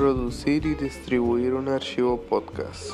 producir y distribuir un archivo podcast.